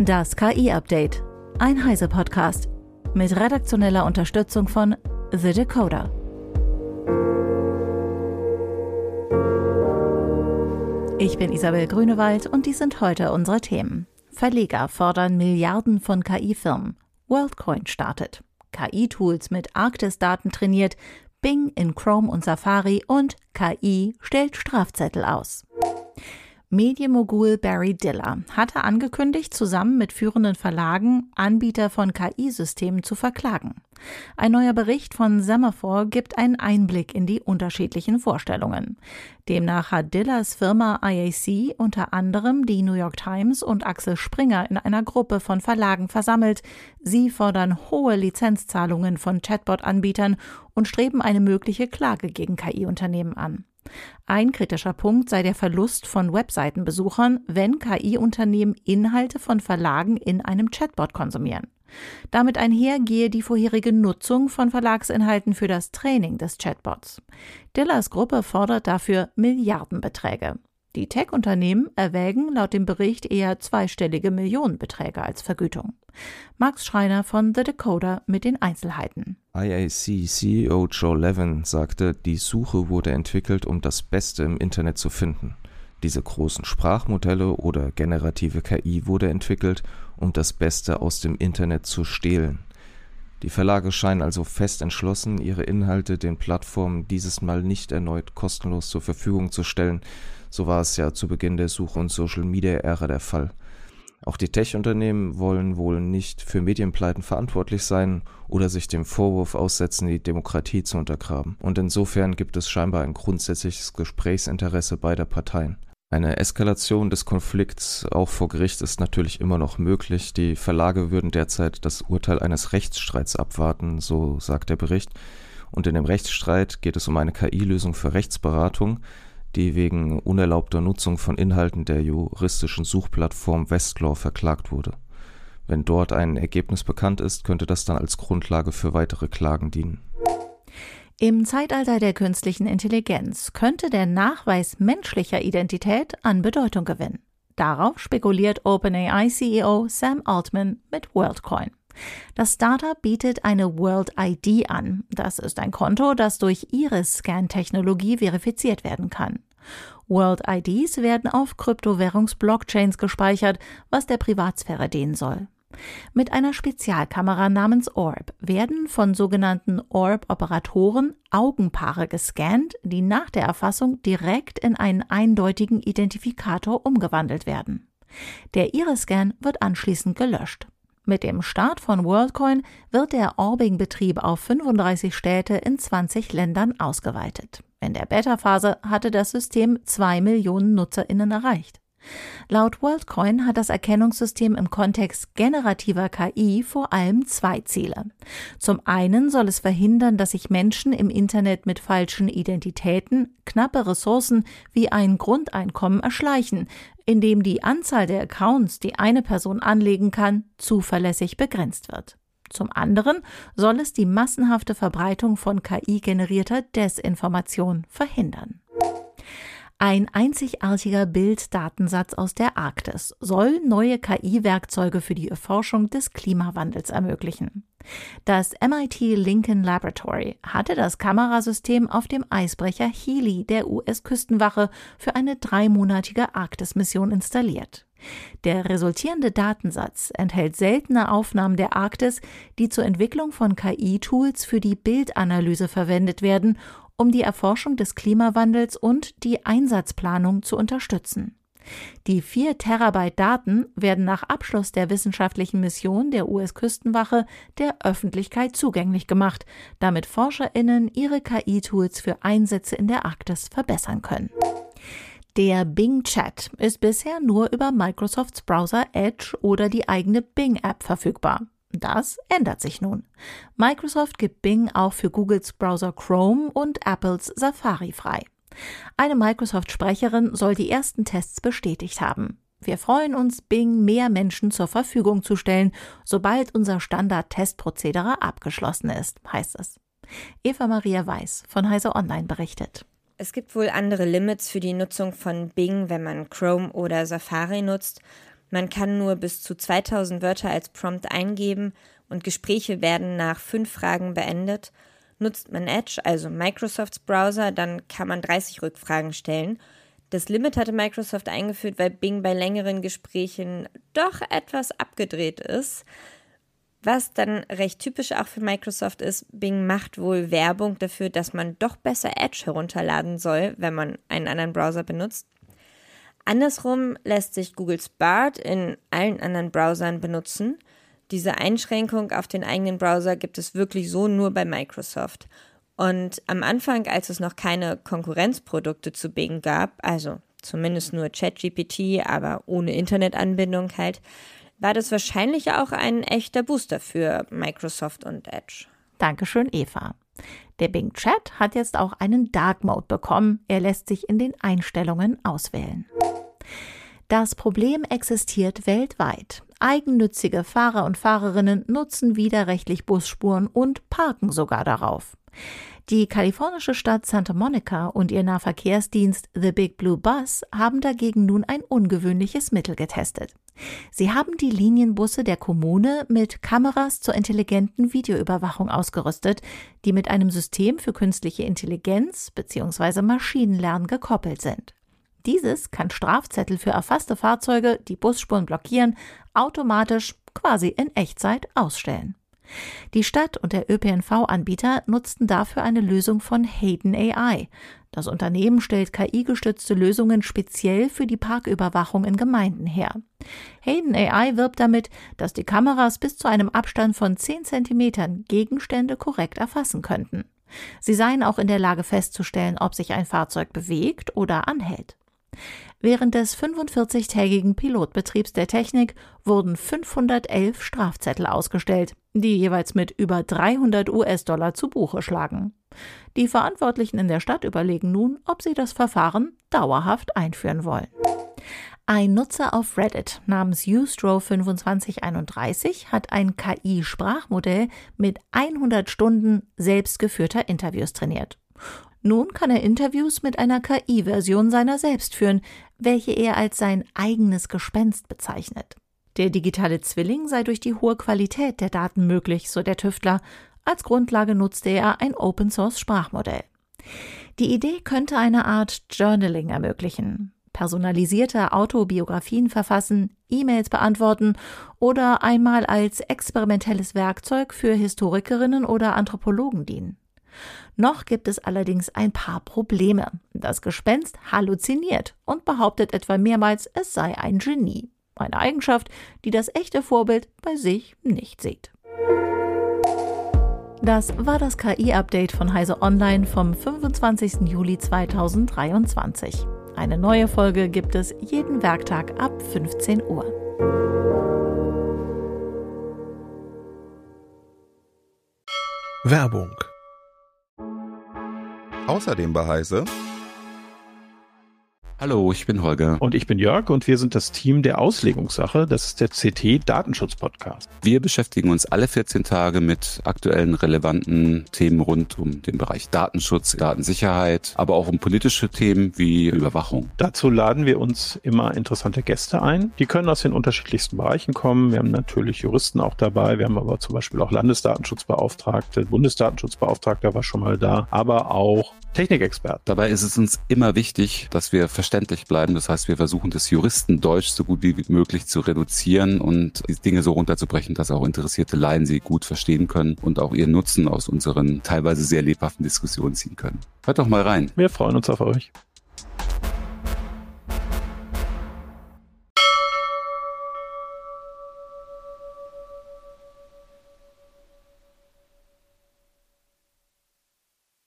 Das KI-Update. Ein Heise-Podcast. Mit redaktioneller Unterstützung von The Decoder. Ich bin Isabel Grünewald und dies sind heute unsere Themen. Verleger fordern Milliarden von KI-Firmen. WorldCoin startet. KI-Tools mit Arktis-Daten trainiert. Bing in Chrome und Safari und KI stellt Strafzettel aus. Medienmogul Barry Diller hatte angekündigt, zusammen mit führenden Verlagen Anbieter von KI-Systemen zu verklagen. Ein neuer Bericht von Semaphore gibt einen Einblick in die unterschiedlichen Vorstellungen. Demnach hat Dillers Firma IAC unter anderem die New York Times und Axel Springer in einer Gruppe von Verlagen versammelt. Sie fordern hohe Lizenzzahlungen von Chatbot-Anbietern und streben eine mögliche Klage gegen KI-Unternehmen an. Ein kritischer Punkt sei der Verlust von Webseitenbesuchern, wenn KI-Unternehmen Inhalte von Verlagen in einem Chatbot konsumieren. Damit einher gehe die vorherige Nutzung von Verlagsinhalten für das Training des Chatbots. Dillers Gruppe fordert dafür Milliardenbeträge. Die Tech-Unternehmen erwägen laut dem Bericht eher zweistellige Millionenbeträge als Vergütung. Max Schreiner von The Decoder mit den Einzelheiten. IAC-CEO Joe Levin sagte, die Suche wurde entwickelt, um das Beste im Internet zu finden. Diese großen Sprachmodelle oder generative KI wurde entwickelt, um das Beste aus dem Internet zu stehlen. Die Verlage scheinen also fest entschlossen, ihre Inhalte den Plattformen dieses Mal nicht erneut kostenlos zur Verfügung zu stellen. So war es ja zu Beginn der Suche- und Social-Media-Ära der Fall. Auch die Tech-Unternehmen wollen wohl nicht für Medienpleiten verantwortlich sein oder sich dem Vorwurf aussetzen, die Demokratie zu untergraben. Und insofern gibt es scheinbar ein grundsätzliches Gesprächsinteresse beider Parteien. Eine Eskalation des Konflikts auch vor Gericht ist natürlich immer noch möglich. Die Verlage würden derzeit das Urteil eines Rechtsstreits abwarten, so sagt der Bericht. Und in dem Rechtsstreit geht es um eine KI-Lösung für Rechtsberatung, die wegen unerlaubter Nutzung von Inhalten der juristischen Suchplattform Westlaw verklagt wurde. Wenn dort ein Ergebnis bekannt ist, könnte das dann als Grundlage für weitere Klagen dienen. Im Zeitalter der künstlichen Intelligenz könnte der Nachweis menschlicher Identität an Bedeutung gewinnen. Darauf spekuliert OpenAI-CEO Sam Altman mit WorldCoin. Das Startup bietet eine World ID an. Das ist ein Konto, das durch Iris-Scan-Technologie verifiziert werden kann. World IDs werden auf Kryptowährungs-Blockchains gespeichert, was der Privatsphäre dienen soll. Mit einer Spezialkamera namens Orb werden von sogenannten Orb-Operatoren Augenpaare gescannt, die nach der Erfassung direkt in einen eindeutigen Identifikator umgewandelt werden. Der Iris-Scan wird anschließend gelöscht. Mit dem Start von WorldCoin wird der Orbing-Betrieb auf 35 Städte in 20 Ländern ausgeweitet. In der Beta-Phase hatte das System zwei Millionen NutzerInnen erreicht. Laut WorldCoin hat das Erkennungssystem im Kontext generativer KI vor allem zwei Ziele. Zum einen soll es verhindern, dass sich Menschen im Internet mit falschen Identitäten knappe Ressourcen wie ein Grundeinkommen erschleichen, indem die Anzahl der Accounts, die eine Person anlegen kann, zuverlässig begrenzt wird. Zum anderen soll es die massenhafte Verbreitung von KI-generierter Desinformation verhindern. Ein einzigartiger Bilddatensatz aus der Arktis soll neue KI-Werkzeuge für die Erforschung des Klimawandels ermöglichen. Das MIT Lincoln Laboratory hatte das Kamerasystem auf dem Eisbrecher Healy der US-Küstenwache für eine dreimonatige Arktis-Mission installiert. Der resultierende Datensatz enthält seltene Aufnahmen der Arktis, die zur Entwicklung von KI-Tools für die Bildanalyse verwendet werden um die Erforschung des Klimawandels und die Einsatzplanung zu unterstützen. Die 4 Terabyte Daten werden nach Abschluss der wissenschaftlichen Mission der US-Küstenwache der Öffentlichkeit zugänglich gemacht, damit ForscherInnen ihre KI-Tools für Einsätze in der Arktis verbessern können. Der Bing Chat ist bisher nur über Microsofts Browser Edge oder die eigene Bing-App verfügbar. Das ändert sich nun. Microsoft gibt Bing auch für Googles Browser Chrome und Apples Safari frei. Eine Microsoft-Sprecherin soll die ersten Tests bestätigt haben. Wir freuen uns, Bing mehr Menschen zur Verfügung zu stellen, sobald unser Standard-Testprozedere abgeschlossen ist, heißt es. Eva Maria Weiß von Heise Online berichtet. Es gibt wohl andere Limits für die Nutzung von Bing, wenn man Chrome oder Safari nutzt. Man kann nur bis zu 2000 Wörter als Prompt eingeben und Gespräche werden nach fünf Fragen beendet. Nutzt man Edge, also Microsofts Browser, dann kann man 30 Rückfragen stellen. Das Limit hatte Microsoft eingeführt, weil Bing bei längeren Gesprächen doch etwas abgedreht ist. Was dann recht typisch auch für Microsoft ist, Bing macht wohl Werbung dafür, dass man doch besser Edge herunterladen soll, wenn man einen anderen Browser benutzt. Andersrum lässt sich Googles Bard in allen anderen Browsern benutzen. Diese Einschränkung auf den eigenen Browser gibt es wirklich so nur bei Microsoft. Und am Anfang, als es noch keine Konkurrenzprodukte zu Bing gab, also zumindest nur ChatGPT, aber ohne Internetanbindung halt, war das wahrscheinlich auch ein echter Booster für Microsoft und Edge. Dankeschön, Eva. Der Bing Chat hat jetzt auch einen Dark Mode bekommen. Er lässt sich in den Einstellungen auswählen. Das Problem existiert weltweit. Eigennützige Fahrer und Fahrerinnen nutzen widerrechtlich Busspuren und parken sogar darauf. Die kalifornische Stadt Santa Monica und ihr Nahverkehrsdienst The Big Blue Bus haben dagegen nun ein ungewöhnliches Mittel getestet. Sie haben die Linienbusse der Kommune mit Kameras zur intelligenten Videoüberwachung ausgerüstet, die mit einem System für künstliche Intelligenz bzw. Maschinenlernen gekoppelt sind. Dieses kann Strafzettel für erfasste Fahrzeuge, die Busspuren blockieren, automatisch quasi in Echtzeit ausstellen. Die Stadt und der ÖPNV-Anbieter nutzten dafür eine Lösung von Hayden AI. Das Unternehmen stellt KI-gestützte Lösungen speziell für die Parküberwachung in Gemeinden her. Hayden AI wirbt damit, dass die Kameras bis zu einem Abstand von 10 Zentimetern Gegenstände korrekt erfassen könnten. Sie seien auch in der Lage festzustellen, ob sich ein Fahrzeug bewegt oder anhält. Während des 45-tägigen Pilotbetriebs der Technik wurden 511 Strafzettel ausgestellt, die jeweils mit über 300 US-Dollar zu Buche schlagen. Die Verantwortlichen in der Stadt überlegen nun, ob sie das Verfahren dauerhaft einführen wollen. Ein Nutzer auf Reddit namens Ustro2531 hat ein KI-Sprachmodell mit 100 Stunden selbstgeführter Interviews trainiert. Nun kann er Interviews mit einer KI-Version seiner selbst führen, welche er als sein eigenes Gespenst bezeichnet. Der digitale Zwilling sei durch die hohe Qualität der Daten möglich, so der Tüftler. Als Grundlage nutzte er ein Open-Source-Sprachmodell. Die Idee könnte eine Art Journaling ermöglichen. Personalisierte Autobiografien verfassen, E-Mails beantworten oder einmal als experimentelles Werkzeug für Historikerinnen oder Anthropologen dienen. Noch gibt es allerdings ein paar Probleme. Das Gespenst halluziniert und behauptet etwa mehrmals, es sei ein Genie. Eine Eigenschaft, die das echte Vorbild bei sich nicht sieht. Das war das KI-Update von Heise Online vom 25. Juli 2023. Eine neue Folge gibt es jeden Werktag ab 15 Uhr. Werbung Außerdem bei Heise. Hallo, ich bin Holger. Und ich bin Jörg und wir sind das Team der Auslegungssache. Das ist der CT Datenschutz Podcast. Wir beschäftigen uns alle 14 Tage mit aktuellen relevanten Themen rund um den Bereich Datenschutz, Datensicherheit, aber auch um politische Themen wie Überwachung. Dazu laden wir uns immer interessante Gäste ein. Die können aus den unterschiedlichsten Bereichen kommen. Wir haben natürlich Juristen auch dabei. Wir haben aber zum Beispiel auch Landesdatenschutzbeauftragte, Bundesdatenschutzbeauftragter war schon mal da, aber auch Technikexperten. Dabei ist es uns immer wichtig, dass wir verständlich bleiben. Das heißt, wir versuchen das Juristendeutsch so gut wie möglich zu reduzieren und die Dinge so runterzubrechen, dass auch interessierte Laien sie gut verstehen können und auch ihren Nutzen aus unseren teilweise sehr lebhaften Diskussionen ziehen können. Hört doch mal rein. Wir freuen uns auf euch.